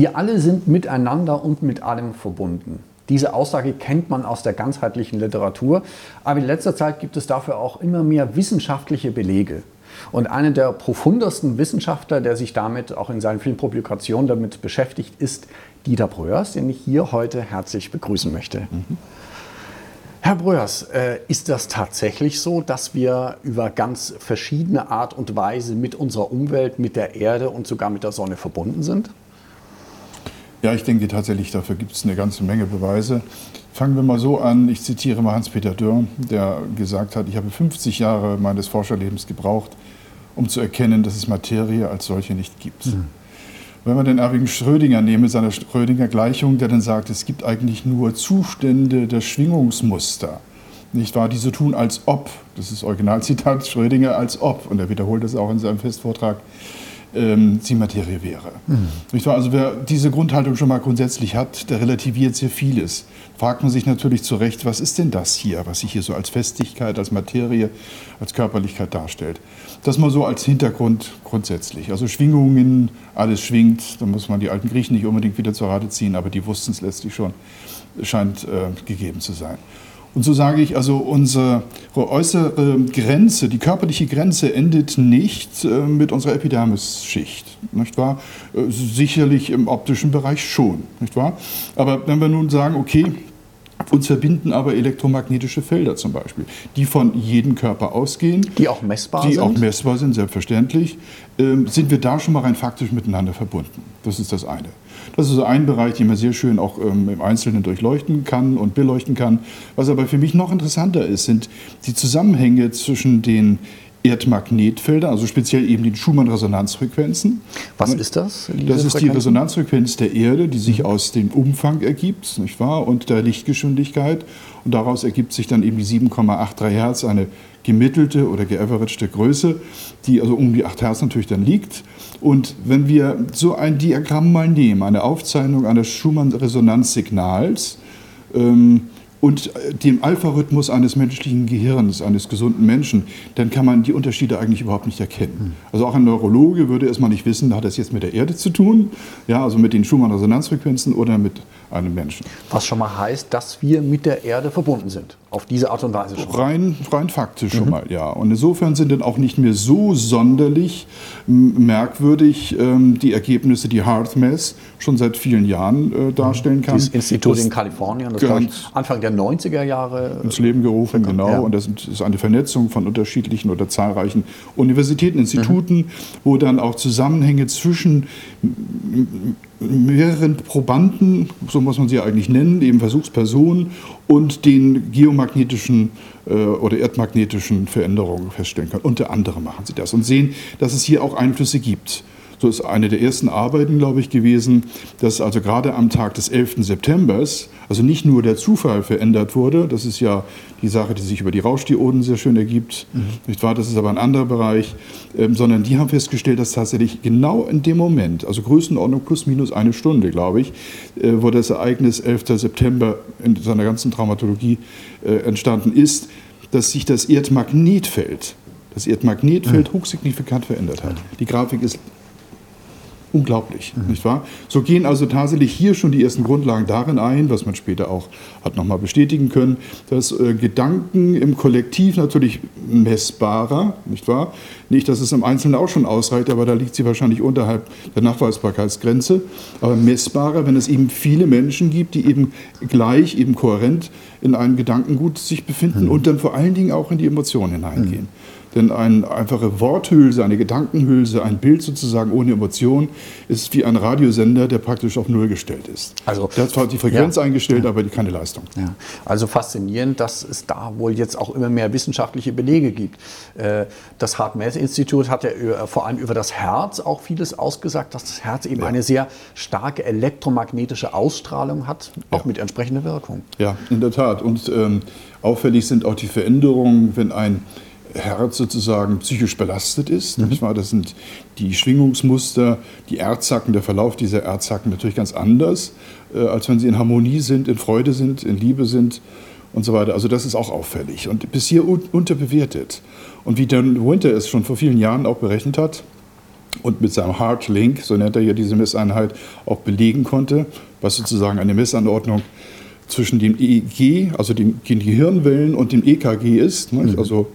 Wir alle sind miteinander und mit allem verbunden. Diese Aussage kennt man aus der ganzheitlichen Literatur, aber in letzter Zeit gibt es dafür auch immer mehr wissenschaftliche Belege. Und einer der profundesten Wissenschaftler, der sich damit auch in seinen vielen Publikationen damit beschäftigt, ist Dieter Bröers, den ich hier heute herzlich begrüßen möchte. Mhm. Herr Bröers, äh, ist das tatsächlich so, dass wir über ganz verschiedene Art und Weise mit unserer Umwelt, mit der Erde und sogar mit der Sonne verbunden sind? Ja, ich denke tatsächlich, dafür gibt es eine ganze Menge Beweise. Fangen wir mal so an, ich zitiere mal Hans-Peter Dürr, der gesagt hat, ich habe 50 Jahre meines Forscherlebens gebraucht, um zu erkennen, dass es Materie als solche nicht gibt. Mhm. Wenn man den Erwin Schrödinger nehmen mit seiner Schrödinger-Gleichung, der dann sagt, es gibt eigentlich nur Zustände der Schwingungsmuster. Nicht wahr? Die so tun, als ob, das ist Originalzitat Schrödinger, als ob, und er wiederholt das auch in seinem Festvortrag, ähm, sie Materie wäre. Mhm. Nicht wahr? Also wer diese Grundhaltung schon mal grundsätzlich hat, der relativiert sehr vieles. Fragt man sich natürlich zu Recht, was ist denn das hier, was sich hier so als Festigkeit, als Materie, als Körperlichkeit darstellt. Das mal so als Hintergrund grundsätzlich. Also Schwingungen, alles schwingt, da muss man die alten Griechen nicht unbedingt wieder zur Rate ziehen, aber die wussten es letztlich schon, scheint äh, gegeben zu sein. Und so sage ich, also unsere äußere Grenze, die körperliche Grenze endet nicht äh, mit unserer Epidermisschicht, nicht wahr? Äh, sicherlich im optischen Bereich schon, nicht wahr? Aber wenn wir nun sagen, okay, uns verbinden aber elektromagnetische Felder zum Beispiel, die von jedem Körper ausgehen. Die auch messbar die sind? Die auch messbar sind, selbstverständlich. Ähm, sind wir da schon mal rein faktisch miteinander verbunden? Das ist das eine. Das ist so ein Bereich, den man sehr schön auch ähm, im Einzelnen durchleuchten kann und beleuchten kann. Was aber für mich noch interessanter ist, sind die Zusammenhänge zwischen den Erdmagnetfelder, also speziell eben die Schumann-Resonanzfrequenzen. Was ist das? Das ist die Resonanzfrequenz der Erde, die sich aus dem Umfang ergibt, nicht wahr, und der Lichtgeschwindigkeit. Und daraus ergibt sich dann eben die 7,83 Hertz, eine gemittelte oder geaveragte Größe, die also um die 8 Hertz natürlich dann liegt. Und wenn wir so ein Diagramm mal nehmen, eine Aufzeichnung eines Schumann-Resonanzsignals, ähm, und äh, dem Alpha-Rhythmus eines menschlichen Gehirns, eines gesunden Menschen, dann kann man die Unterschiede eigentlich überhaupt nicht erkennen. Hm. Also auch ein Neurologe würde erstmal nicht wissen, hat das jetzt mit der Erde zu tun, ja, also mit den Schumann-Resonanzfrequenzen oder mit einem Menschen. Was schon mal heißt, dass wir mit der Erde verbunden sind. Auf diese Art und Weise schon. Rein, rein faktisch mhm. schon mal, ja. Und insofern sind dann auch nicht mehr so sonderlich merkwürdig ähm, die Ergebnisse, die HeartMath schon seit vielen Jahren äh, darstellen kann. Das Institut das in Kalifornien, das ich, Anfang der 90er Jahre ins Leben gerufen, bekannt, genau. Ja. Und das ist eine Vernetzung von unterschiedlichen oder zahlreichen Universitäten, Instituten, mhm. wo dann auch Zusammenhänge zwischen mehreren Probanden, so muss man sie eigentlich nennen, eben Versuchspersonen und den geomagnetischen äh, oder erdmagnetischen Veränderungen feststellen können. Unter anderem machen sie das und sehen, dass es hier auch Einflüsse gibt. So ist eine der ersten Arbeiten, glaube ich, gewesen, dass also gerade am Tag des 11. September, also nicht nur der Zufall verändert wurde, das ist ja die Sache, die sich über die Rauschdioden sehr schön ergibt, mhm. nicht wahr? Das ist aber ein anderer Bereich, ähm, sondern die haben festgestellt, dass tatsächlich genau in dem Moment, also Größenordnung plus minus eine Stunde, glaube ich, äh, wo das Ereignis 11. September in seiner ganzen Traumatologie äh, entstanden ist, dass sich das Erdmagnetfeld das Erdmagnetfeld mhm. hochsignifikant verändert hat. Die Grafik ist unglaublich, mhm. nicht wahr? So gehen also tatsächlich hier schon die ersten Grundlagen darin ein, was man später auch hat nochmal bestätigen können, dass äh, Gedanken im Kollektiv natürlich messbarer, nicht wahr? Nicht, dass es im Einzelnen auch schon ausreicht, aber da liegt sie wahrscheinlich unterhalb der Nachweisbarkeitsgrenze, aber messbarer, wenn es eben viele Menschen gibt, die eben gleich, eben kohärent in einem Gedankengut sich befinden mhm. und dann vor allen Dingen auch in die Emotionen hineingehen. Mhm. Denn eine einfache Worthülse, eine Gedankenhülse, ein Bild sozusagen ohne Emotion ist wie ein Radiosender, der praktisch auf Null gestellt ist. Also, der hat zwar die Frequenz ja, eingestellt, ja. aber keine Leistung. Ja. Also faszinierend, dass es da wohl jetzt auch immer mehr wissenschaftliche Belege gibt. Äh, das Hart-Math-Institut hat ja vor allem über das Herz auch vieles ausgesagt, dass das Herz eben eine sehr starke elektromagnetische Ausstrahlung hat, auch mit entsprechender Wirkung. Ja, in der Tat. Und ähm, auffällig sind auch die Veränderungen, wenn ein Herz sozusagen psychisch belastet ist. Mhm. Nicht wahr? Das sind die Schwingungsmuster, die Erdzacken, der Verlauf dieser Erdzacken natürlich ganz anders, äh, als wenn sie in Harmonie sind, in Freude sind, in Liebe sind und so weiter. Also das ist auch auffällig und bis hier un unterbewertet. Und wie Dan Winter es schon vor vielen Jahren auch berechnet hat, und mit seinem Heart Link, so nennt er ja diese Messeinheit, auch belegen konnte, was sozusagen eine Messanordnung zwischen dem EEG, also den, Gehirnwellen und dem EKG ist. Mhm. Also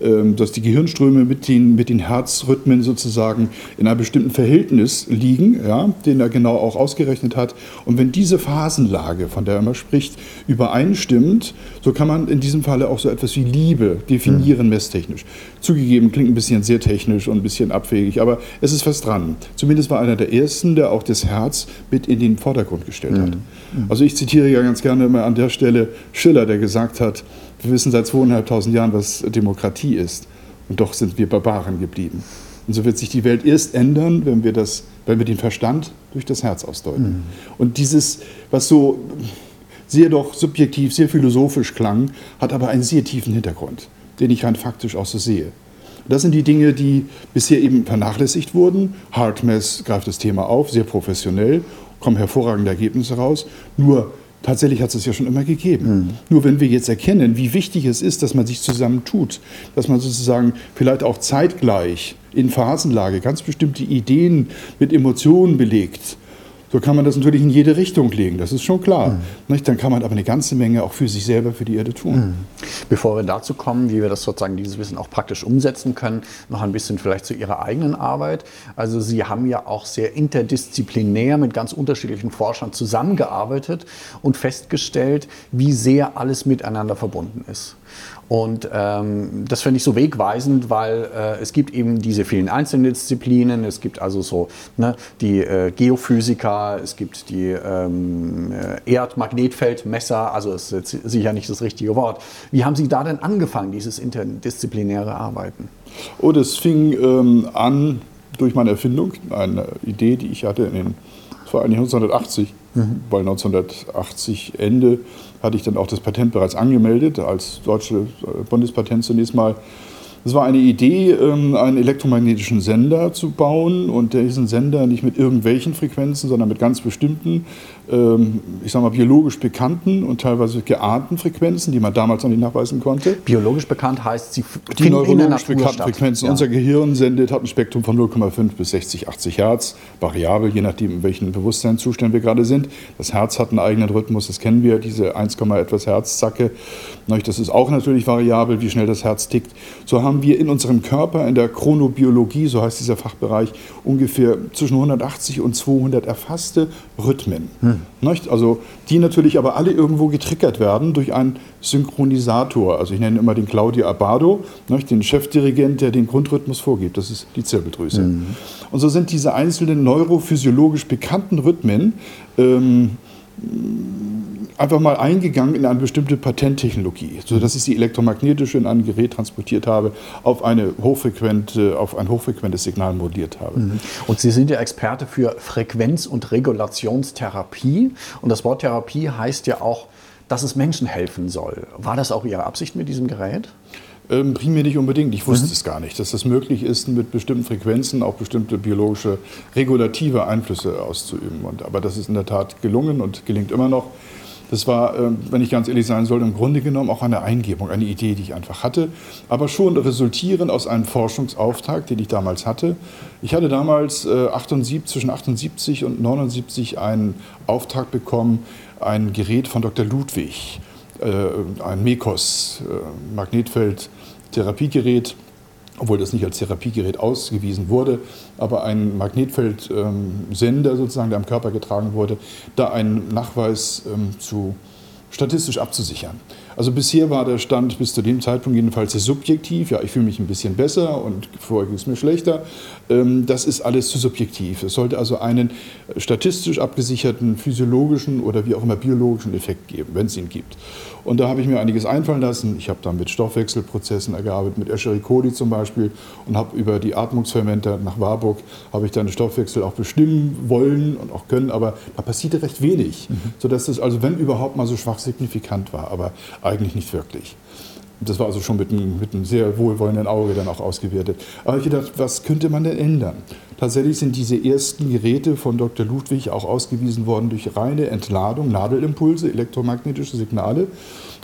dass die Gehirnströme mit den, mit den Herzrhythmen sozusagen in einem bestimmten Verhältnis liegen, ja, den er genau auch ausgerechnet hat. Und wenn diese Phasenlage, von der er immer spricht, übereinstimmt, so kann man in diesem Falle auch so etwas wie Liebe definieren, mhm. messtechnisch. Zugegeben, klingt ein bisschen sehr technisch und ein bisschen abwegig, aber es ist fast dran. Zumindest war einer der ersten, der auch das Herz mit in den Vordergrund gestellt mhm. hat. Also ich zitiere ja ganz gerne immer an der Stelle Schiller, der gesagt hat, wir wissen seit zweieinhalbtausend Jahren, was Demokratie ist. Und doch sind wir Barbaren geblieben. Und so wird sich die Welt erst ändern, wenn wir, das, wenn wir den Verstand durch das Herz ausdeuten. Mhm. Und dieses, was so sehr doch subjektiv, sehr philosophisch klang, hat aber einen sehr tiefen Hintergrund, den ich rein faktisch auch so sehe. Das sind die Dinge, die bisher eben vernachlässigt wurden. Hartmess greift das Thema auf, sehr professionell, kommen hervorragende Ergebnisse raus. Nur Tatsächlich hat es ja schon immer gegeben. Mhm. Nur wenn wir jetzt erkennen, wie wichtig es ist, dass man sich zusammentut, dass man sozusagen vielleicht auch zeitgleich in Phasenlage ganz bestimmte Ideen mit Emotionen belegt, so kann man das natürlich in jede Richtung legen, das ist schon klar. Mhm. Dann kann man aber eine ganze Menge auch für sich selber, für die Erde tun. Mhm. Bevor wir dazu kommen, wie wir das sozusagen dieses Wissen auch praktisch umsetzen können, noch ein bisschen vielleicht zu Ihrer eigenen Arbeit. Also Sie haben ja auch sehr interdisziplinär mit ganz unterschiedlichen Forschern zusammengearbeitet und festgestellt, wie sehr alles miteinander verbunden ist. Und ähm, das finde ich so wegweisend, weil äh, es gibt eben diese vielen einzelnen Disziplinen. Es gibt also so ne, die äh, Geophysiker, es gibt die ähm, äh, Erdmagnetfeldmesser, also ist jetzt sicher nicht das richtige Wort. Wie haben Sie da denn angefangen, dieses interdisziplinäre Arbeiten? Oh, das fing ähm, an durch meine Erfindung, eine Idee, die ich hatte in den, das war eigentlich 1980, mhm. weil 1980 Ende hatte ich dann auch das Patent bereits angemeldet, als deutsche Bundespatent zunächst mal es war eine Idee, ähm, einen elektromagnetischen Sender zu bauen und diesen Sender nicht mit irgendwelchen Frequenzen, sondern mit ganz bestimmten, ich sage mal biologisch bekannten und teilweise geahnten Frequenzen, die man damals noch nicht nachweisen konnte. Biologisch bekannt heißt, sie die neurologisch bekannten. Frequenzen. Ja. Unser Gehirn sendet, hat ein Spektrum von 0,5 bis 60, 80 Hertz, variabel, je nachdem, in welchem Bewusstseinszustand wir gerade sind. Das Herz hat einen eigenen Rhythmus, das kennen wir, diese 1, etwas Herz-Zacke. Das ist auch natürlich variabel, wie schnell das Herz tickt. So haben wir in unserem Körper, in der Chronobiologie, so heißt dieser Fachbereich, ungefähr zwischen 180 und 200 erfasste Rhythmen. Hm. Also die natürlich aber alle irgendwo getriggert werden durch einen Synchronisator. Also ich nenne immer den Claudio Abado, den Chefdirigent, der den Grundrhythmus vorgibt. Das ist die Zirbeldrüse. Hm. Und so sind diese einzelnen neurophysiologisch bekannten Rhythmen ähm, einfach mal eingegangen in eine bestimmte Patenttechnologie, sodass ich sie elektromagnetisch in ein Gerät transportiert habe, auf, eine hochfrequente, auf ein hochfrequentes Signal moduliert habe. Mhm. Und Sie sind ja Experte für Frequenz- und Regulationstherapie. Und das Wort Therapie heißt ja auch, dass es Menschen helfen soll. War das auch Ihre Absicht mit diesem Gerät? Ähm, primär nicht unbedingt. Ich wusste mhm. es gar nicht, dass es möglich ist, mit bestimmten Frequenzen auch bestimmte biologische regulative Einflüsse auszuüben. Und, aber das ist in der Tat gelungen und gelingt immer noch. Das war, ähm, wenn ich ganz ehrlich sein soll, im Grunde genommen auch eine Eingebung, eine Idee, die ich einfach hatte, aber schon resultierend aus einem Forschungsauftrag, den ich damals hatte. Ich hatte damals 78, äh, zwischen 78 und 79 einen Auftrag bekommen, ein Gerät von Dr. Ludwig, äh, ein MECOS, äh, Magnetfeld-Therapiegerät, obwohl das nicht als Therapiegerät ausgewiesen wurde, aber ein Magnetfeldsender sozusagen, der am Körper getragen wurde, da einen Nachweis ähm, zu statistisch abzusichern. Also bisher war der Stand bis zu dem Zeitpunkt jedenfalls sehr subjektiv. Ja, ich fühle mich ein bisschen besser und vorher ging es mir schlechter. Ähm, das ist alles zu subjektiv. Es sollte also einen statistisch abgesicherten physiologischen oder wie auch immer biologischen Effekt geben, wenn es ihn gibt. Und da habe ich mir einiges einfallen lassen. Ich habe dann mit Stoffwechselprozessen gearbeitet, mit Escheri coli zum Beispiel und habe über die Atmungsfermenter nach Warburg habe ich dann den Stoffwechsel auch bestimmen wollen und auch können, aber da passierte recht wenig, mhm. sodass es also wenn überhaupt mal so schwach signifikant war, aber eigentlich nicht wirklich. Das war also schon mit einem, mit einem, sehr wohlwollenden Auge dann auch ausgewertet. Aber ich dachte, was könnte man denn ändern? Tatsächlich sind diese ersten Geräte von Dr. Ludwig auch ausgewiesen worden durch reine Entladung, Nadelimpulse, elektromagnetische Signale,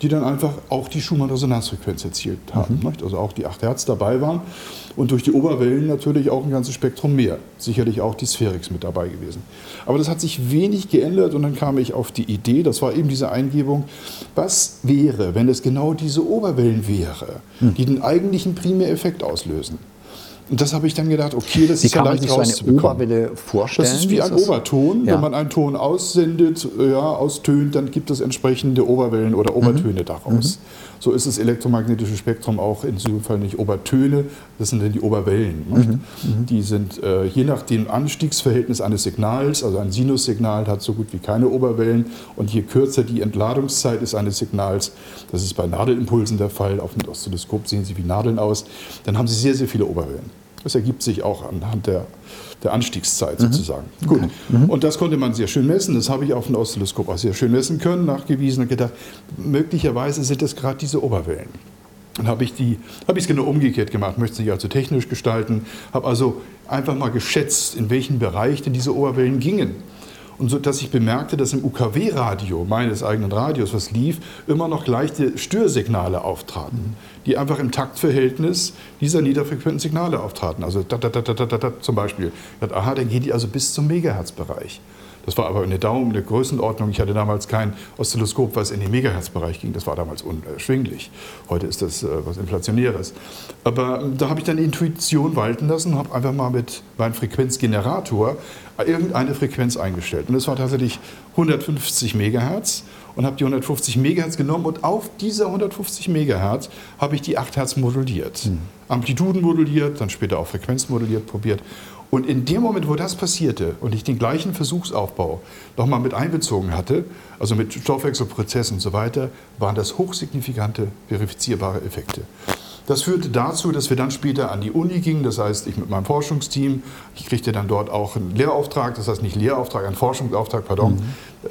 die dann einfach auch die Schumann-Resonanzfrequenz erzielt haben. Mhm. Also auch die 8 Hertz dabei waren und durch die Oberwellen natürlich auch ein ganzes Spektrum mehr. Sicherlich auch die Spherix mit dabei gewesen. Aber das hat sich wenig geändert und dann kam ich auf die Idee, das war eben diese Eingebung, was wäre, wenn es genau diese Oberwellen wäre, hm. die den eigentlichen Primäreffekt auslösen. Und das habe ich dann gedacht, okay, das wie ist ja leicht so eine Oberwelle vorstellen. Das ist wie ein das? Oberton. Ja. Wenn man einen Ton aussendet, ja, austönt, dann gibt es entsprechende Oberwellen oder Obertöne mhm. daraus. Mhm. So ist das elektromagnetische Spektrum auch in diesem Fall nicht Obertöne, das sind dann die Oberwellen. Mhm. mhm. Die sind äh, je nach dem Anstiegsverhältnis eines Signals, also ein Sinussignal hat so gut wie keine Oberwellen und je kürzer die Entladungszeit ist eines Signals, das ist bei Nadelimpulsen der Fall, auf dem Oszilloskop sehen sie wie Nadeln aus, dann haben sie sehr, sehr viele Oberwellen. Das ergibt sich auch anhand der, der Anstiegszeit mhm. sozusagen. Gut. Mhm. Und das konnte man sehr schön messen. Das habe ich auf dem Oszilloskop auch sehr schön messen können, nachgewiesen und gedacht, möglicherweise sind es gerade diese Oberwellen. Dann habe ich die, habe ich es genau umgekehrt gemacht, möchte es nicht allzu technisch gestalten, habe also einfach mal geschätzt, in welchen Bereich denn diese Oberwellen gingen. Und so, dass ich bemerkte, dass im UKW-Radio meines eigenen Radios, was lief, immer noch leichte Störsignale auftraten, die einfach im Taktverhältnis dieser niederfrequenten Signale auftraten. Also da, da, da, da, da, da, zum Beispiel. Aha, dann gehen die also bis zum Megahertz-Bereich. Das war aber eine Daumen, eine Größenordnung. Ich hatte damals kein Oszilloskop, was in den Megahertz-Bereich ging. Das war damals unerschwinglich. Heute ist das äh, was Inflationäres. Aber ähm, da habe ich dann die Intuition walten lassen und habe einfach mal mit meinem Frequenzgenerator irgendeine Frequenz eingestellt. Und das war tatsächlich 150 Megahertz und habe die 150 Megahertz genommen und auf dieser 150 Megahertz habe ich die 8 Hertz moduliert. Mhm. Amplituden moduliert, dann später auch Frequenz moduliert, probiert. Und in dem Moment, wo das passierte und ich den gleichen Versuchsaufbau nochmal mit einbezogen hatte, also mit Stoffwechselprozessen und so weiter, waren das hochsignifikante, verifizierbare Effekte. Das führte dazu, dass wir dann später an die Uni gingen. Das heißt, ich mit meinem Forschungsteam, ich kriegte dann dort auch einen Lehrauftrag, das heißt nicht Lehrauftrag, einen Forschungsauftrag, pardon,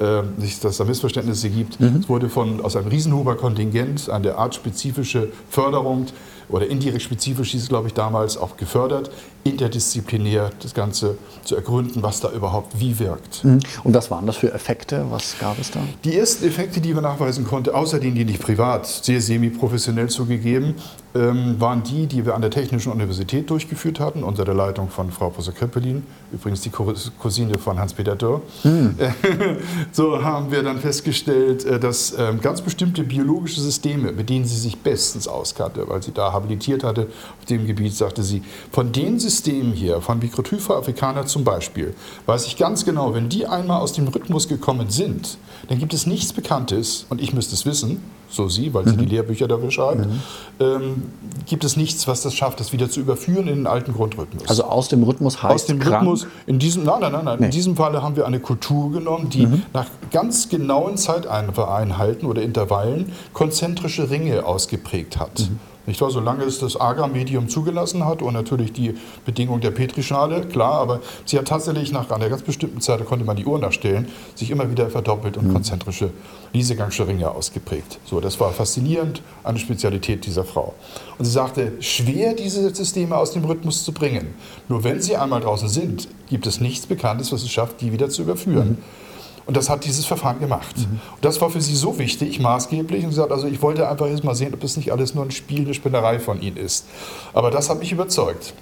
mhm. äh, nicht, dass da Missverständnisse gibt. Mhm. Es wurde von, aus einem Riesenhuber-Kontingent eine artspezifische Förderung oder indirekt spezifisch hieß es, glaube ich, damals auch gefördert, interdisziplinär das Ganze zu ergründen, was da überhaupt wie wirkt. Mhm. Und was waren das für Effekte? Was gab es da? Die ersten Effekte, die wir nachweisen konnten, außer denen, die nicht privat, sehr semi-professionell zugegeben, ähm, waren die, die wir an der Technischen Universität durchgeführt hatten, unter der Leitung von Frau Professor Köppelin, übrigens die Cousine von Hans-Peter Dörr. Mhm. so haben wir dann festgestellt, äh, dass ähm, ganz bestimmte biologische Systeme, mit denen sie sich bestens auskannte, weil sie da habilitiert hatte auf dem Gebiet, sagte sie, von den Systemen hier, von Microtypha africana zum Beispiel, weiß ich ganz genau, wenn die einmal aus dem Rhythmus gekommen sind, dann gibt es nichts Bekanntes, und ich müsste es wissen, so sie, weil sie mhm. die Lehrbücher dafür schreibt, mhm. ähm, gibt es nichts, was das schafft, das wieder zu überführen in den alten Grundrhythmus. Also aus dem Rhythmus heißt Aus dem krank? Rhythmus, in diesem, nein, nein, nein, nein. Nee. in diesem Falle haben wir eine Kultur genommen, die mhm. nach ganz genauen Zeiteinheiten oder Intervallen konzentrische Ringe ausgeprägt hat. Nicht wahr? Solange es das Agar-Medium zugelassen hat und natürlich die Bedingung der Petrischale, klar, aber sie hat tatsächlich nach einer ganz bestimmten Zeit, da konnte man die Uhr nachstellen, sich immer wieder verdoppelt und mhm. konzentrische Liesegangsche Ringe ausgeprägt. So, das war faszinierend, eine Spezialität dieser Frau. Und sie sagte, schwer diese Systeme aus dem Rhythmus zu bringen. Nur wenn sie einmal draußen sind, gibt es nichts Bekanntes, was es schafft, die wieder zu überführen. Mhm. Und das hat dieses Verfahren gemacht. Mhm. Und das war für sie so wichtig, maßgeblich. Und sie sagt, also ich wollte einfach erst mal sehen, ob das nicht alles nur ein Spiel, eine Spinnerei von ihnen ist. Aber das hat mich überzeugt.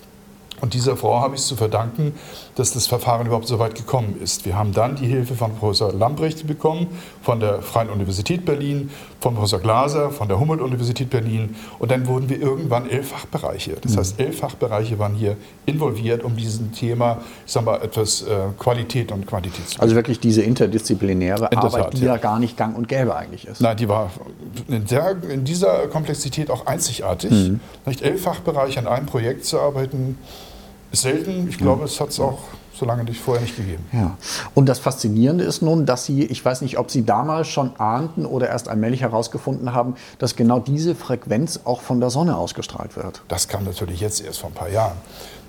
Und dieser Frau habe ich es zu verdanken, dass das Verfahren überhaupt so weit gekommen ist. Wir haben dann die Hilfe von Professor Lambrecht bekommen, von der Freien Universität Berlin, von Professor Glaser, von der Humboldt-Universität Berlin. Und dann wurden wir irgendwann elf Fachbereiche. Das mhm. heißt, elf Fachbereiche waren hier involviert, um diesem Thema, ich sag mal, etwas äh, Qualität und Quantität zu geben. Also wirklich diese interdisziplinäre in Arbeit, Tat, die ja. ja gar nicht gang und gäbe eigentlich ist. Nein, die war in, der, in dieser Komplexität auch einzigartig. Mhm. Nicht elf Fachbereiche an einem Projekt zu arbeiten, selten. Ich glaube, es hat es auch so lange nicht, vorher nicht gegeben. Ja. Und das Faszinierende ist nun, dass Sie, ich weiß nicht, ob Sie damals schon ahnten oder erst allmählich herausgefunden haben, dass genau diese Frequenz auch von der Sonne ausgestrahlt wird. Das kam natürlich jetzt erst vor ein paar Jahren.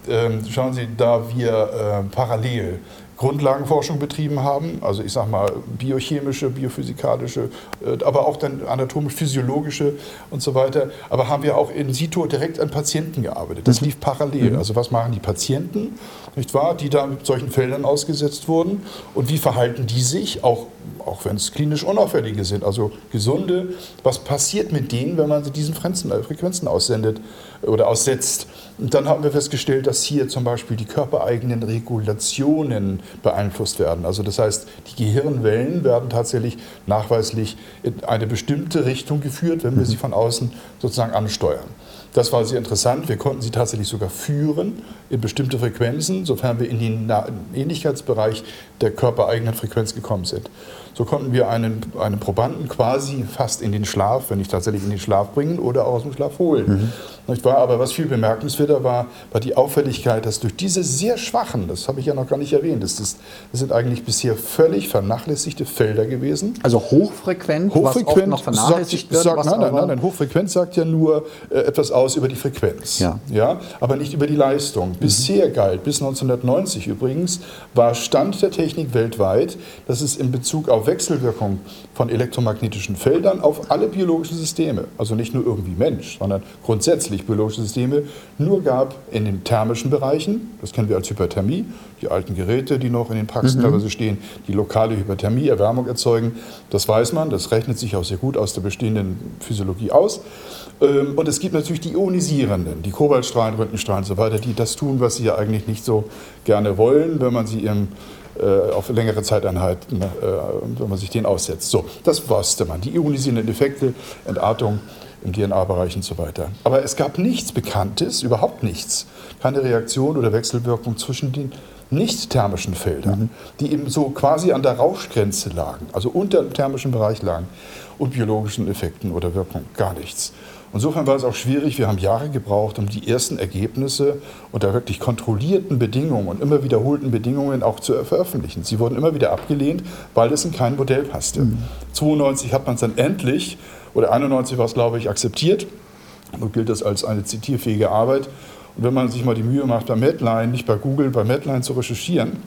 Ähm, schauen Sie, da wir äh, parallel Grundlagenforschung betrieben haben, also ich sage mal biochemische, biophysikalische, äh, aber auch dann anatomisch-physiologische und so weiter. Aber haben wir auch in situ direkt an Patienten gearbeitet. Das mhm. lief parallel. Mhm. Also was machen die Patienten, nicht wahr, die da mit solchen Feldern ausgesetzt wurden und wie verhalten die sich, auch, auch wenn es klinisch unauffällige sind, also gesunde, was passiert mit denen, wenn man sie diesen Frequenzen aussendet oder aussetzt. Und dann haben wir festgestellt, dass hier zum Beispiel die körpereigenen Regulationen beeinflusst werden. Also das heißt, die Gehirnwellen werden tatsächlich nachweislich in eine bestimmte Richtung geführt, wenn wir sie von außen sozusagen ansteuern. Das war sehr interessant. Wir konnten sie tatsächlich sogar führen in bestimmte Frequenzen, sofern wir in den Ähnlichkeitsbereich der körpereigenen Frequenz gekommen sind. So konnten wir einen, einen Probanden quasi fast in den Schlaf, wenn nicht tatsächlich in den Schlaf bringen oder auch aus dem Schlaf holen. Mhm. Nicht wahr? Aber was viel bemerkenswerter war, war die Auffälligkeit, dass durch diese sehr schwachen, das habe ich ja noch gar nicht erwähnt, das, ist, das sind eigentlich bisher völlig vernachlässigte Felder gewesen. Also hochfrequent, hochfrequent was noch vernachlässigt sagt, wird? Sagt, nein, nein, nein, nein, hochfrequent sagt ja nur äh, etwas aus über die Frequenz, ja. Ja, aber nicht über die Leistung. Mhm. Bisher galt, bis 1990 übrigens, war Stand der Technik weltweit, dass es in Bezug auf Wechselwirkung von elektromagnetischen Feldern auf alle biologischen Systeme, also nicht nur irgendwie Mensch, sondern grundsätzlich grundsätzlich biologische Systeme nur gab in den thermischen Bereichen, das kennen wir als Hyperthermie, die alten Geräte, die noch in den Praxen mhm. teilweise stehen, die lokale Hyperthermie, Erwärmung erzeugen, das weiß man, das rechnet sich auch sehr gut aus der bestehenden Physiologie aus. Ähm, und es gibt natürlich die ionisierenden, die Kobaltstrahlen, Röntgenstrahlen und so weiter, die das tun, was sie ja eigentlich nicht so gerne wollen, wenn man sie ihrem äh, auf längere Zeiteinheiten, äh, wenn man sich denen aussetzt. So, das wusste man. Die ionisierenden Effekte, Entartung, im DNA-Bereich und so weiter. Aber es gab nichts Bekanntes, überhaupt nichts, keine Reaktion oder Wechselwirkung zwischen den nicht thermischen Feldern, mhm. die eben so quasi an der Rauschgrenze lagen, also unter dem thermischen Bereich lagen, und biologischen Effekten oder Wirkungen, gar nichts. Insofern war es auch schwierig. Wir haben Jahre gebraucht, um die ersten Ergebnisse unter wirklich kontrollierten Bedingungen und immer wiederholten Bedingungen auch zu veröffentlichen. Sie wurden immer wieder abgelehnt, weil es in kein Modell passte. Mhm. 92 hat man es dann endlich oder 91 war es, glaube ich, akzeptiert und gilt das als eine zitierfähige Arbeit. Und wenn man sich mal die Mühe macht, bei Medline, nicht bei Google, bei Medline zu recherchieren,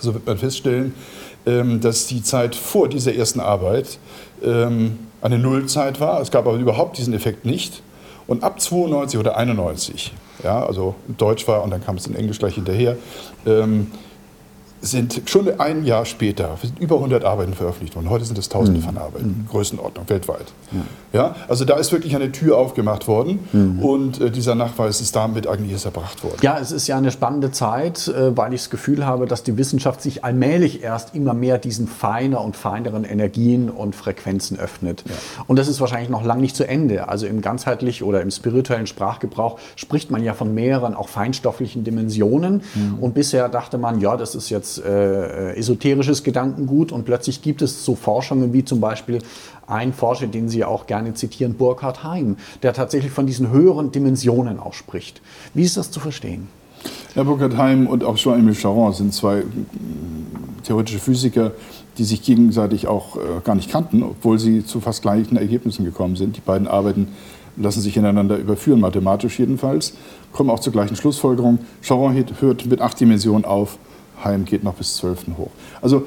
so wird man feststellen, ähm, dass die Zeit vor dieser ersten Arbeit ähm, eine Nullzeit war. Es gab aber überhaupt diesen Effekt nicht. Und ab 92 oder 91, ja, also Deutsch war und dann kam es in Englisch gleich hinterher, ähm, sind schon ein Jahr später sind über 100 Arbeiten veröffentlicht worden. Heute sind es Tausende mhm. von Arbeiten, mhm. Größenordnung weltweit. Ja. ja. also da ist wirklich eine Tür aufgemacht worden mhm. und äh, dieser Nachweis ist damit eigentlich erst erbracht worden. Ja, es ist ja eine spannende Zeit, äh, weil ich das Gefühl habe, dass die Wissenschaft sich allmählich erst immer mehr diesen feiner und feineren Energien und Frequenzen öffnet. Ja. Und das ist wahrscheinlich noch lange nicht zu Ende. Also im ganzheitlich oder im spirituellen Sprachgebrauch spricht man ja von mehreren auch feinstofflichen Dimensionen. Mhm. Und bisher dachte man, ja, das ist jetzt als äh, esoterisches Gedankengut und plötzlich gibt es so Forschungen wie zum Beispiel ein Forscher, den Sie auch gerne zitieren, Burkhard Heim, der tatsächlich von diesen höheren Dimensionen auch spricht. Wie ist das zu verstehen? Herr Burkhard Heim und auch Jean-Emile Charon sind zwei theoretische Physiker, die sich gegenseitig auch äh, gar nicht kannten, obwohl sie zu fast gleichen Ergebnissen gekommen sind. Die beiden Arbeiten lassen sich ineinander überführen, mathematisch jedenfalls, kommen auch zur gleichen Schlussfolgerung. Charon hört mit acht Dimensionen auf Heim geht noch bis 12. hoch. Also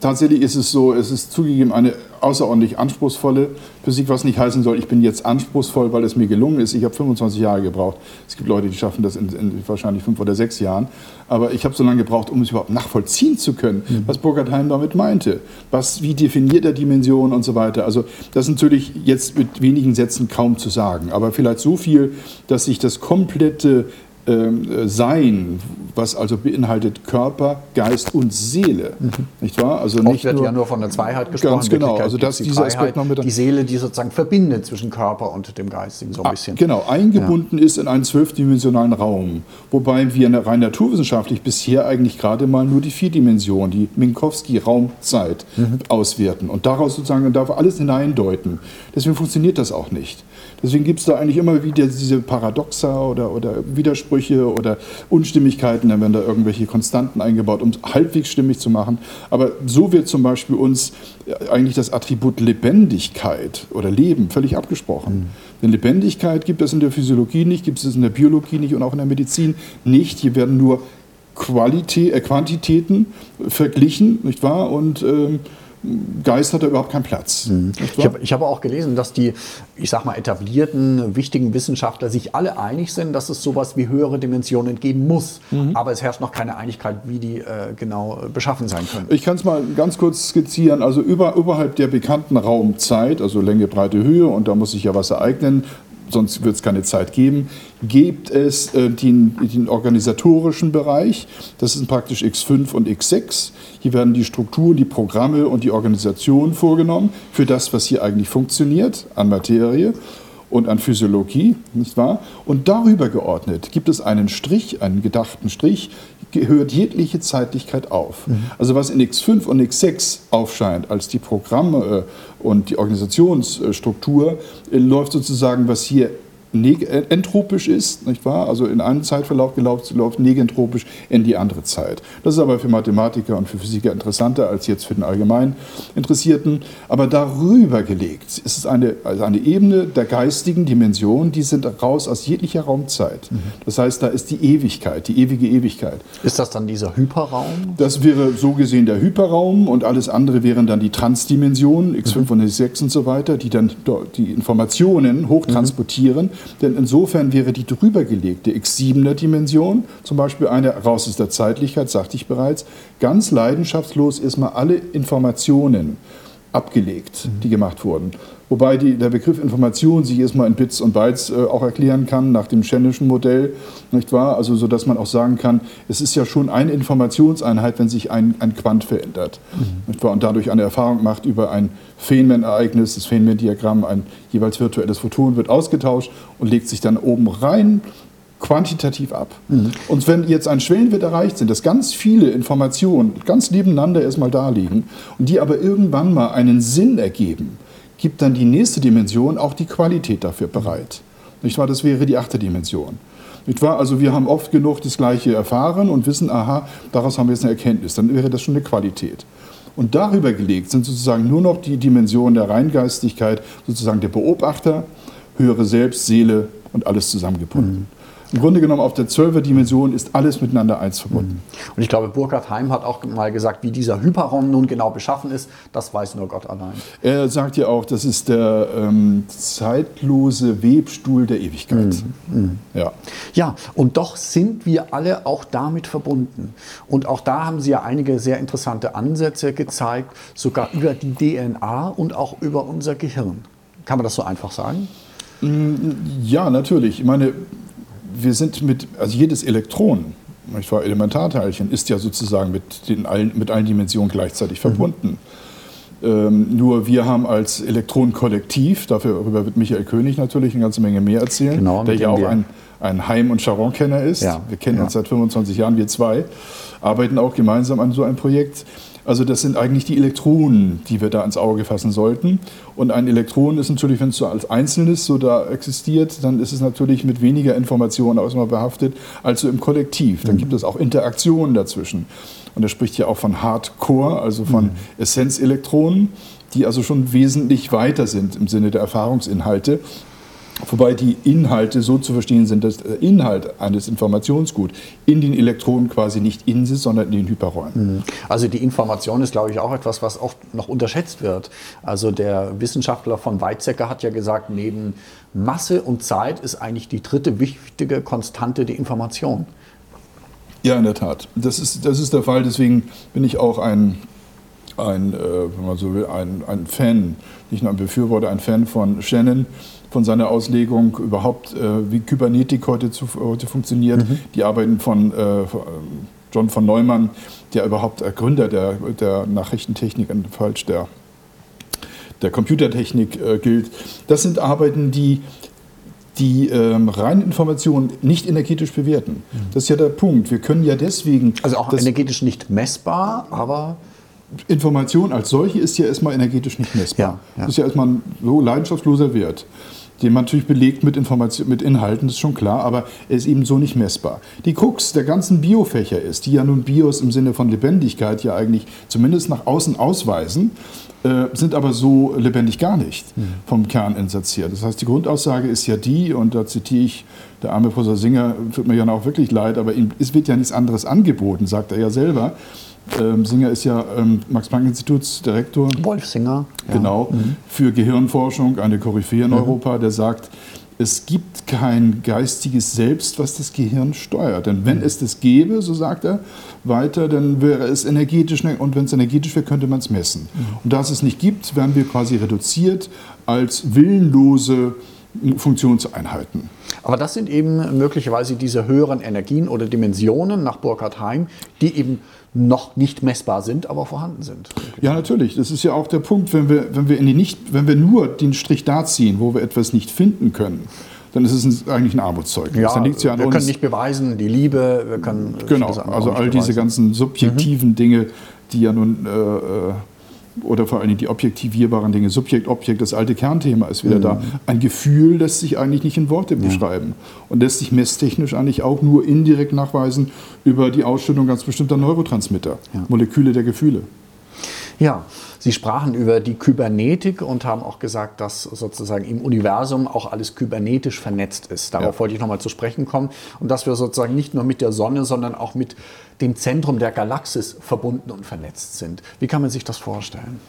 tatsächlich ist es so, es ist zugegeben eine außerordentlich anspruchsvolle Physik, was nicht heißen soll, ich bin jetzt anspruchsvoll, weil es mir gelungen ist. Ich habe 25 Jahre gebraucht. Es gibt Leute, die schaffen das in, in wahrscheinlich fünf oder sechs Jahren. Aber ich habe so lange gebraucht, um es überhaupt nachvollziehen zu können, mhm. was Burkhard Heim damit meinte. Was, wie definiert er Dimensionen und so weiter. Also das ist natürlich jetzt mit wenigen Sätzen kaum zu sagen. Aber vielleicht so viel, dass sich das komplette ähm, Sein, was also beinhaltet Körper, Geist und Seele, mhm. nicht wahr? Also Oft nicht wird nur, ja nur von der Zweiheit gesprochen. Ganz genau, also dass die dieser Aspekt noch mit die Seele, die sozusagen verbindet zwischen Körper und dem Geist, so ein ah, bisschen. Genau, eingebunden ja. ist in einen zwölfdimensionalen Raum, wobei wir rein naturwissenschaftlich bisher eigentlich gerade mal nur die vier Dimensionen, die Minkowski-Raumzeit mhm. auswerten und daraus sozusagen darf alles hineindeuten. Deswegen funktioniert das auch nicht. Deswegen gibt es da eigentlich immer wieder diese Paradoxa oder, oder Widersprüche oder Unstimmigkeiten, dann werden da irgendwelche Konstanten eingebaut, um es halbwegs stimmig zu machen. Aber so wird zum Beispiel uns eigentlich das Attribut Lebendigkeit oder Leben völlig abgesprochen. Mhm. Denn Lebendigkeit gibt es in der Physiologie nicht, gibt es in der Biologie nicht und auch in der Medizin nicht. Hier werden nur Qualität, äh, Quantitäten verglichen, nicht wahr? Und ähm, Geist hat da überhaupt keinen Platz. Mhm. Ich habe hab auch gelesen, dass die, ich sag mal, etablierten, wichtigen Wissenschaftler sich alle einig sind, dass es sowas wie höhere Dimensionen geben muss. Mhm. Aber es herrscht noch keine Einigkeit, wie die äh, genau äh, beschaffen sein können. Ich kann es mal ganz kurz skizzieren. Also über, überhalb der bekannten Raumzeit, also Länge, Breite, Höhe, und da muss sich ja was ereignen, sonst wird es keine Zeit geben, gibt es äh, den, den, organisatorischen Bereich, das sind praktisch X5 und X6. Hier werden die Strukturen, die Programme und die Organisation vorgenommen für das, was hier eigentlich funktioniert an Materie und an Physiologie, nicht wahr? Und darüber geordnet gibt es einen Strich, einen gedachten Strich, hört jegliche Zeitlichkeit auf. Mhm. Also was in X5 und X6 aufscheint als die Programme äh, und die Organisationsstruktur, äh, läuft sozusagen, was hier entropisch ist, nicht wahr? Also in einem Zeitverlauf gelaufen, läuft negentropisch in die andere Zeit. Das ist aber für Mathematiker und für Physiker interessanter als jetzt für den allgemein Interessierten. Aber darüber gelegt ist es eine, also eine Ebene der geistigen Dimension, die sind raus aus jeglicher Raumzeit. Mhm. Das heißt, da ist die Ewigkeit, die ewige Ewigkeit. Ist das dann dieser Hyperraum? Das wäre so gesehen der Hyperraum und alles andere wären dann die Transdimensionen, X5 mhm. und X6 und so weiter, die dann die Informationen hochtransportieren. Mhm denn insofern wäre die drübergelegte X7er Dimension, zum Beispiel eine raus aus der Zeitlichkeit, sagte ich bereits, ganz leidenschaftslos erstmal alle Informationen abgelegt, die gemacht wurden. Wobei die, der Begriff Information sich erstmal in Bits und Bytes äh, auch erklären kann, nach dem Shannonschen Modell, nicht wahr? Also, so dass man auch sagen kann, es ist ja schon eine Informationseinheit, wenn sich ein, ein Quant verändert. Mhm. Nicht wahr? Und dadurch eine Erfahrung macht über ein Feynman-Ereignis, das Feynman-Diagramm, ein jeweils virtuelles Photon wird ausgetauscht und legt sich dann oben rein quantitativ ab. Mhm. Und wenn jetzt ein Schwellenwert erreicht sind, dass ganz viele Informationen ganz nebeneinander erstmal da liegen und die aber irgendwann mal einen Sinn ergeben, gibt dann die nächste Dimension auch die Qualität dafür bereit. Nicht wahr? Das wäre die achte Dimension. Nicht wahr? Also wir haben oft genug das Gleiche erfahren und wissen, aha, daraus haben wir jetzt eine Erkenntnis. Dann wäre das schon eine Qualität. Und darüber gelegt sind sozusagen nur noch die Dimensionen der Reingeistigkeit, sozusagen der Beobachter, höhere Selbst, Seele und alles zusammengebunden. Mhm. Im Grunde genommen auf der Zwölfer-Dimension ist alles miteinander eins verbunden. Und ich glaube, Burkhard Heim hat auch mal gesagt, wie dieser Hyperraum nun genau beschaffen ist, das weiß nur Gott allein. Er sagt ja auch, das ist der ähm, zeitlose Webstuhl der Ewigkeit. Mhm. Mhm. Ja. ja, und doch sind wir alle auch damit verbunden. Und auch da haben Sie ja einige sehr interessante Ansätze gezeigt, sogar über die DNA und auch über unser Gehirn. Kann man das so einfach sagen? Mm, ja, natürlich. Ich meine, wir sind mit, also jedes Elektron, ich war Elementarteilchen, ist ja sozusagen mit, den allen, mit allen Dimensionen gleichzeitig mhm. verbunden. Ähm, nur wir haben als Elektronenkollektiv, darüber wird Michael König natürlich eine ganze Menge mehr erzählen, genau, der ja auch ein, ein Heim- und Charon-Kenner ist. Ja, wir kennen ja. uns seit 25 Jahren, wir zwei, arbeiten auch gemeinsam an so einem Projekt. Also das sind eigentlich die Elektronen, die wir da ins Auge fassen sollten. Und ein Elektron ist natürlich, wenn es so als Einzelnes so da existiert, dann ist es natürlich mit weniger Informationen erstmal behaftet als so im Kollektiv. Dann mhm. gibt es auch Interaktionen dazwischen. Und er spricht ja auch von Hardcore, also von mhm. Essenzelektronen, die also schon wesentlich weiter sind im Sinne der Erfahrungsinhalte Wobei die Inhalte so zu verstehen sind, dass der Inhalt eines Informationsgut in den Elektronen quasi nicht in sich, sondern in den Hyperräumen. Mhm. Also die Information ist, glaube ich, auch etwas, was oft noch unterschätzt wird. Also der Wissenschaftler von Weizsäcker hat ja gesagt, neben Masse und Zeit ist eigentlich die dritte wichtige Konstante die Information. Ja, in der Tat. Das ist, das ist der Fall. Deswegen bin ich auch ein, ein, äh, wenn man so will, ein, ein Fan, nicht nur ein Befürworter, ein Fan von Shannon von seiner Auslegung überhaupt, äh, wie Kybernetik heute, zu, heute funktioniert. Mhm. Die Arbeiten von äh, John von Neumann, der überhaupt Gründer der, der Nachrichtentechnik, falsch, der, der Computertechnik gilt. Das sind Arbeiten, die die ähm, reinen Informationen nicht energetisch bewerten. Mhm. Das ist ja der Punkt. Wir können ja deswegen. Also auch energetisch nicht messbar, aber. Information als solche ist ja erstmal energetisch nicht messbar. Ja, ja. Das ist ja erstmal ein so leidenschaftsloser Wert den man natürlich belegt mit, Information, mit Inhalten, das ist schon klar, aber er ist eben so nicht messbar. Die Krux der ganzen Biofächer ist, die ja nun Bios im Sinne von Lebendigkeit ja eigentlich zumindest nach außen ausweisen, äh, sind aber so lebendig gar nicht vom Kerninsatz her. Das heißt, die Grundaussage ist ja die, und da zitiere ich der arme Professor Singer, tut mir ja auch wirklich leid, aber ihm, es wird ja nichts anderes angeboten, sagt er ja selber. Ähm, Singer ist ja ähm, Max-Planck-Institutsdirektor. Wolf Singer. Ja. Genau, mhm. für Gehirnforschung, eine Koryphäe in mhm. Europa, der sagt, es gibt kein geistiges Selbst, was das Gehirn steuert. Denn wenn es das gäbe, so sagt er weiter, dann wäre es energetisch und wenn es energetisch wäre, könnte man es messen. Und da es es nicht gibt, werden wir quasi reduziert als willenlose Funktionseinheiten. Aber das sind eben möglicherweise diese höheren Energien oder Dimensionen nach Burkhard Heim, die eben noch nicht messbar sind, aber vorhanden sind. Ja, natürlich. Das ist ja auch der Punkt, wenn wir, wenn wir, in die nicht, wenn wir nur den Strich da ziehen, wo wir etwas nicht finden können, dann ist es eigentlich ein Armutszeugnis. Ja, dann ja wir uns. können nicht beweisen, die Liebe, wir können. Genau, also all diese ganzen subjektiven mhm. Dinge, die ja nun. Äh, äh oder vor allem die objektivierbaren Dinge, Subjekt, Objekt, das alte Kernthema ist wieder mhm. da. Ein Gefühl lässt sich eigentlich nicht in Worte ja. beschreiben und lässt sich messtechnisch eigentlich auch nur indirekt nachweisen über die Ausschüttung ganz bestimmter Neurotransmitter, ja. Moleküle der Gefühle. Ja, Sie sprachen über die Kybernetik und haben auch gesagt, dass sozusagen im Universum auch alles kybernetisch vernetzt ist. Darauf ja. wollte ich nochmal zu sprechen kommen. Und dass wir sozusagen nicht nur mit der Sonne, sondern auch mit dem Zentrum der Galaxis verbunden und vernetzt sind. Wie kann man sich das vorstellen?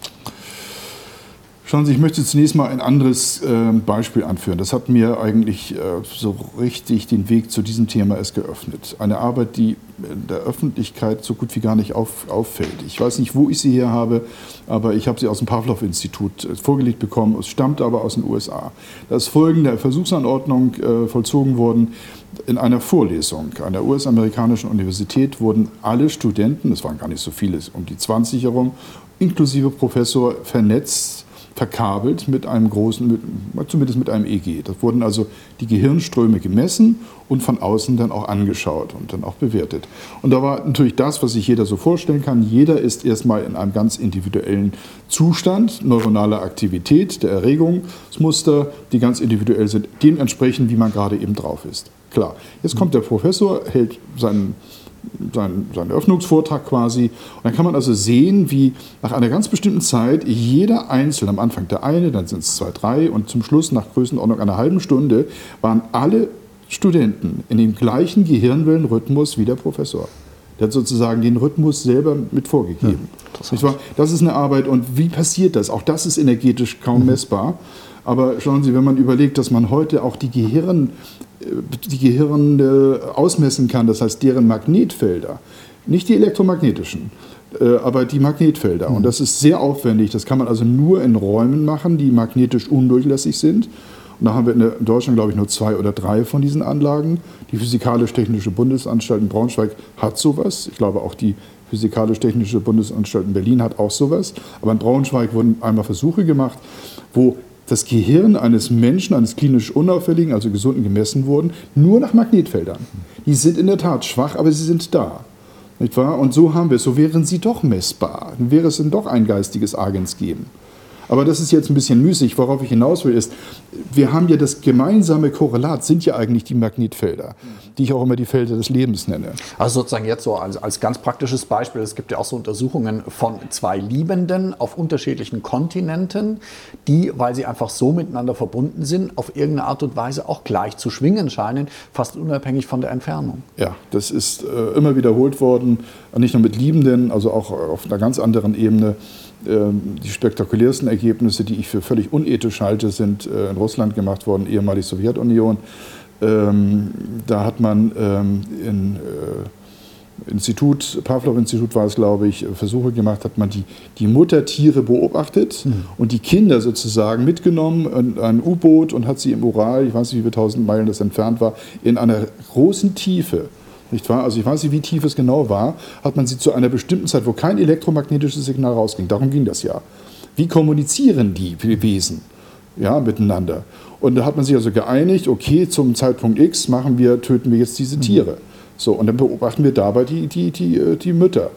Schauen Sie, ich möchte zunächst mal ein anderes äh, Beispiel anführen. Das hat mir eigentlich äh, so richtig den Weg zu diesem Thema erst geöffnet. Eine Arbeit, die in der Öffentlichkeit so gut wie gar nicht auf, auffällt. Ich weiß nicht, wo ich sie her habe, aber ich habe sie aus dem Pavlov-Institut äh, vorgelegt bekommen. Es stammt aber aus den USA. Da ist folgende Versuchsanordnung äh, vollzogen worden. In einer Vorlesung an der US-amerikanischen Universität wurden alle Studenten, es waren gar nicht so viele, um die 20 herum, inklusive Professor, vernetzt verkabelt mit einem großen, mit, zumindest mit einem EG. Das wurden also die Gehirnströme gemessen und von außen dann auch angeschaut und dann auch bewertet. Und da war natürlich das, was sich jeder so vorstellen kann. Jeder ist erstmal in einem ganz individuellen Zustand neuronaler Aktivität, der Erregungsmuster, die ganz individuell sind, dementsprechend, wie man gerade eben drauf ist. Klar, jetzt kommt der Professor, hält seinen seinen, seinen Öffnungsvortrag quasi. Und dann kann man also sehen, wie nach einer ganz bestimmten Zeit jeder Einzelne, am Anfang der eine, dann sind es zwei, drei und zum Schluss nach Größenordnung einer halben Stunde, waren alle Studenten in dem gleichen Gehirnwellenrhythmus wie der Professor. Der hat sozusagen den Rhythmus selber mit vorgegeben. Ja, das ist eine Arbeit und wie passiert das? Auch das ist energetisch kaum mhm. Aber schauen Sie, wenn man überlegt, dass man heute auch die Gehirn die Gehirne ausmessen kann, das heißt deren Magnetfelder, nicht die elektromagnetischen, äh, aber die Magnetfelder. Und das ist sehr aufwendig. Das kann man also nur in Räumen machen, die magnetisch undurchlässig sind. Und da haben wir in Deutschland, glaube ich, nur zwei oder drei von diesen Anlagen. Die Physikalisch-Technische Bundesanstalt in Braunschweig hat sowas. Ich glaube, auch die Physikalisch-Technische Bundesanstalt in Berlin hat auch sowas. Aber in Braunschweig wurden einmal Versuche gemacht, wo das Gehirn eines Menschen, eines klinisch Unauffälligen, also Gesunden, gemessen wurden, nur nach Magnetfeldern. Die sind in der Tat schwach, aber sie sind da. Nicht wahr? Und so haben wir es. So wären sie doch messbar. Dann wäre es dann doch ein geistiges Agens geben. Aber das ist jetzt ein bisschen müßig. Worauf ich hinaus will, ist, wir haben ja das gemeinsame Korrelat, sind ja eigentlich die Magnetfelder, die ich auch immer die Felder des Lebens nenne. Also sozusagen jetzt so als, als ganz praktisches Beispiel, es gibt ja auch so Untersuchungen von zwei Liebenden auf unterschiedlichen Kontinenten, die, weil sie einfach so miteinander verbunden sind, auf irgendeine Art und Weise auch gleich zu schwingen scheinen, fast unabhängig von der Entfernung. Ja, das ist äh, immer wiederholt worden, nicht nur mit Liebenden, also auch auf einer ganz anderen Ebene. Ähm, die spektakulärsten Ergebnisse, die ich für völlig unethisch halte, sind äh, in Russland gemacht worden, ehemalige Sowjetunion. Ähm, da hat man ähm, in äh, Institut, Pavlov-Institut war es, glaube ich, Versuche gemacht, hat man die, die Muttertiere beobachtet mhm. und die Kinder sozusagen mitgenommen in ein U-Boot und hat sie im Ural, ich weiß nicht, wie viele tausend Meilen das entfernt war, in einer großen Tiefe nicht wahr? Also ich weiß nicht, wie tief es genau war, hat man sie zu einer bestimmten Zeit, wo kein elektromagnetisches Signal rausging, darum ging das ja. Wie kommunizieren die Wesen ja, miteinander? Und da hat man sich also geeinigt, okay, zum Zeitpunkt X machen wir, töten wir jetzt diese Tiere. So, und dann beobachten wir dabei die, die, die, äh, die Mütter.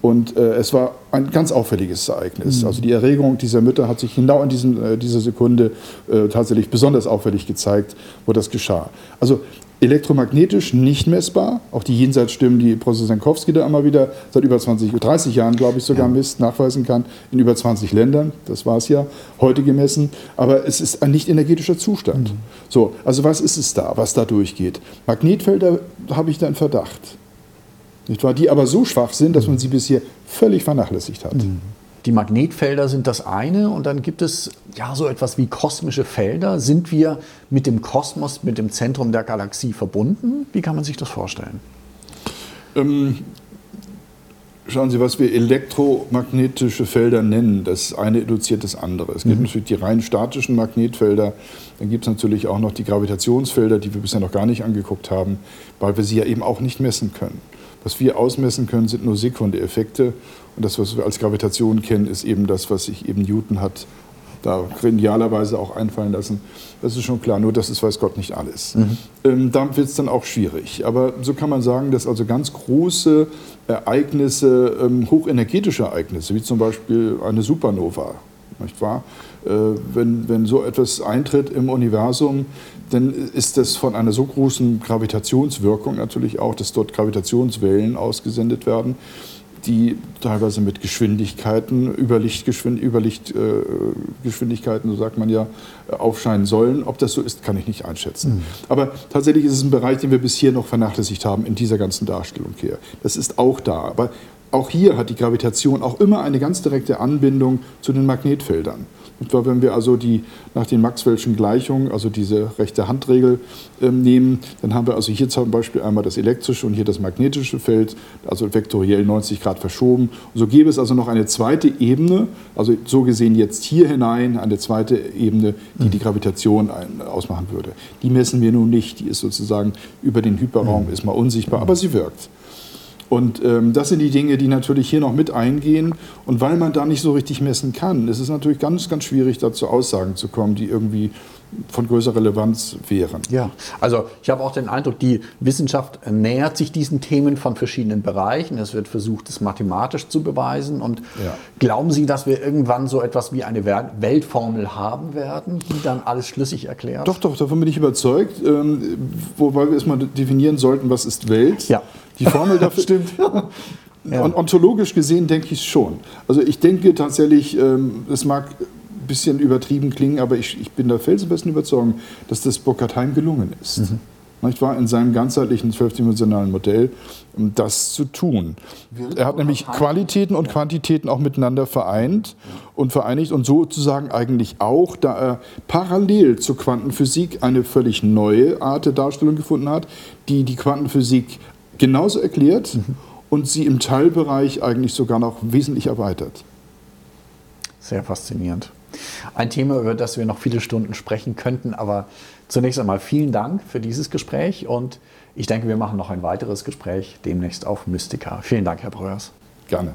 Und äh, es war ein ganz auffälliges Ereignis. Mhm. Also die Erregung dieser Mütter hat sich genau in diesem, äh, dieser Sekunde äh, tatsächlich besonders auffällig gezeigt, wo das geschah. Also Elektromagnetisch nicht messbar. Auch die Jenseitsstimmen, die Professor Sankowski da immer wieder seit über 20, 30 Jahren, glaube ich, sogar misst, nachweisen kann, in über 20 Ländern. Das war es ja heute gemessen. Aber es ist ein nicht energetischer Zustand. Mhm. So, also was ist es da, was da durchgeht? Magnetfelder habe ich da in Verdacht. Nicht wahr? Die aber so schwach sind, dass man sie bisher völlig vernachlässigt hat. Mhm. Die Magnetfelder sind das eine und dann gibt es ja so etwas wie kosmische Felder. Sind wir mit dem Kosmos, mit dem Zentrum der Galaxie verbunden? Wie kann man sich das vorstellen? Ähm, schauen Sie, was wir elektromagnetische Felder nennen, das eine induziert das andere. Es gibt mhm. natürlich die rein statischen Magnetfelder, dann gibt es natürlich auch noch die Gravitationsfelder, die wir bisher noch gar nicht angeguckt haben, weil wir sie ja eben auch nicht messen können. Was wir ausmessen können, sind nur Sekundäreffekte. Und das, was wir als Gravitation kennen, ist eben das, was sich eben Newton hat da genialerweise auch einfallen lassen. Das ist schon klar, nur das ist, weiß Gott, nicht alles. Mhm. Ähm, da wird es dann auch schwierig. Aber so kann man sagen, dass also ganz große Ereignisse, ähm, hochenergetische Ereignisse, wie zum Beispiel eine Supernova, nicht wahr? Äh, wenn, wenn so etwas eintritt im Universum, dann ist das von einer so großen Gravitationswirkung natürlich auch, dass dort Gravitationswellen ausgesendet werden, die teilweise mit Geschwindigkeiten, Überlichtgeschwind, Überlichtgeschwindigkeiten, so sagt man ja, aufscheinen sollen. Ob das so ist, kann ich nicht einschätzen. Mhm. Aber tatsächlich ist es ein Bereich, den wir bisher noch vernachlässigt haben in dieser ganzen Darstellung hier. Das ist auch da. Aber auch hier hat die Gravitation auch immer eine ganz direkte Anbindung zu den Magnetfeldern. Und zwar, wenn wir also die nach den Maxwell'schen Gleichungen, also diese rechte Handregel äh, nehmen, dann haben wir also hier zum Beispiel einmal das elektrische und hier das magnetische Feld, also vektoriell 90 Grad verschoben. Und so gäbe es also noch eine zweite Ebene, also so gesehen jetzt hier hinein eine zweite Ebene, die mhm. die Gravitation ein, ausmachen würde. Die messen wir nun nicht, die ist sozusagen über den Hyperraum, mhm. ist mal unsichtbar, aber sie wirkt. Und ähm, das sind die Dinge, die natürlich hier noch mit eingehen. Und weil man da nicht so richtig messen kann, ist es natürlich ganz, ganz schwierig, da zu Aussagen zu kommen, die irgendwie von größerer Relevanz wären. Ja, also ich habe auch den Eindruck, die Wissenschaft nähert sich diesen Themen von verschiedenen Bereichen. Es wird versucht, es mathematisch zu beweisen. Und ja. glauben Sie, dass wir irgendwann so etwas wie eine Weltformel haben werden, die dann alles schlüssig erklärt? Doch, doch, davon bin ich überzeugt. Ähm, wobei wir erstmal definieren sollten, was ist Welt. Ja. Die Formel dafür stimmt. Ja. Und ontologisch gesehen denke ich es schon. Also ich denke tatsächlich, ähm, es mag ein bisschen übertrieben klingen, aber ich, ich bin der felsenfesten Überzeugung, dass das Burkhardt gelungen ist. Mhm. Nicht wahr? In seinem ganzheitlichen zwölfdimensionalen Modell, um das zu tun. Er hat nämlich Qualitäten und Quantitäten auch miteinander vereint und vereinigt und sozusagen eigentlich auch, da er parallel zur Quantenphysik eine völlig neue Art der Darstellung gefunden hat, die die Quantenphysik genauso erklärt mhm. und sie im Teilbereich eigentlich sogar noch wesentlich erweitert. Sehr faszinierend. Ein Thema, über das wir noch viele Stunden sprechen könnten, aber zunächst einmal vielen Dank für dieses Gespräch und ich denke, wir machen noch ein weiteres Gespräch demnächst auf Mystica. Vielen Dank, Herr Breuers. Gerne.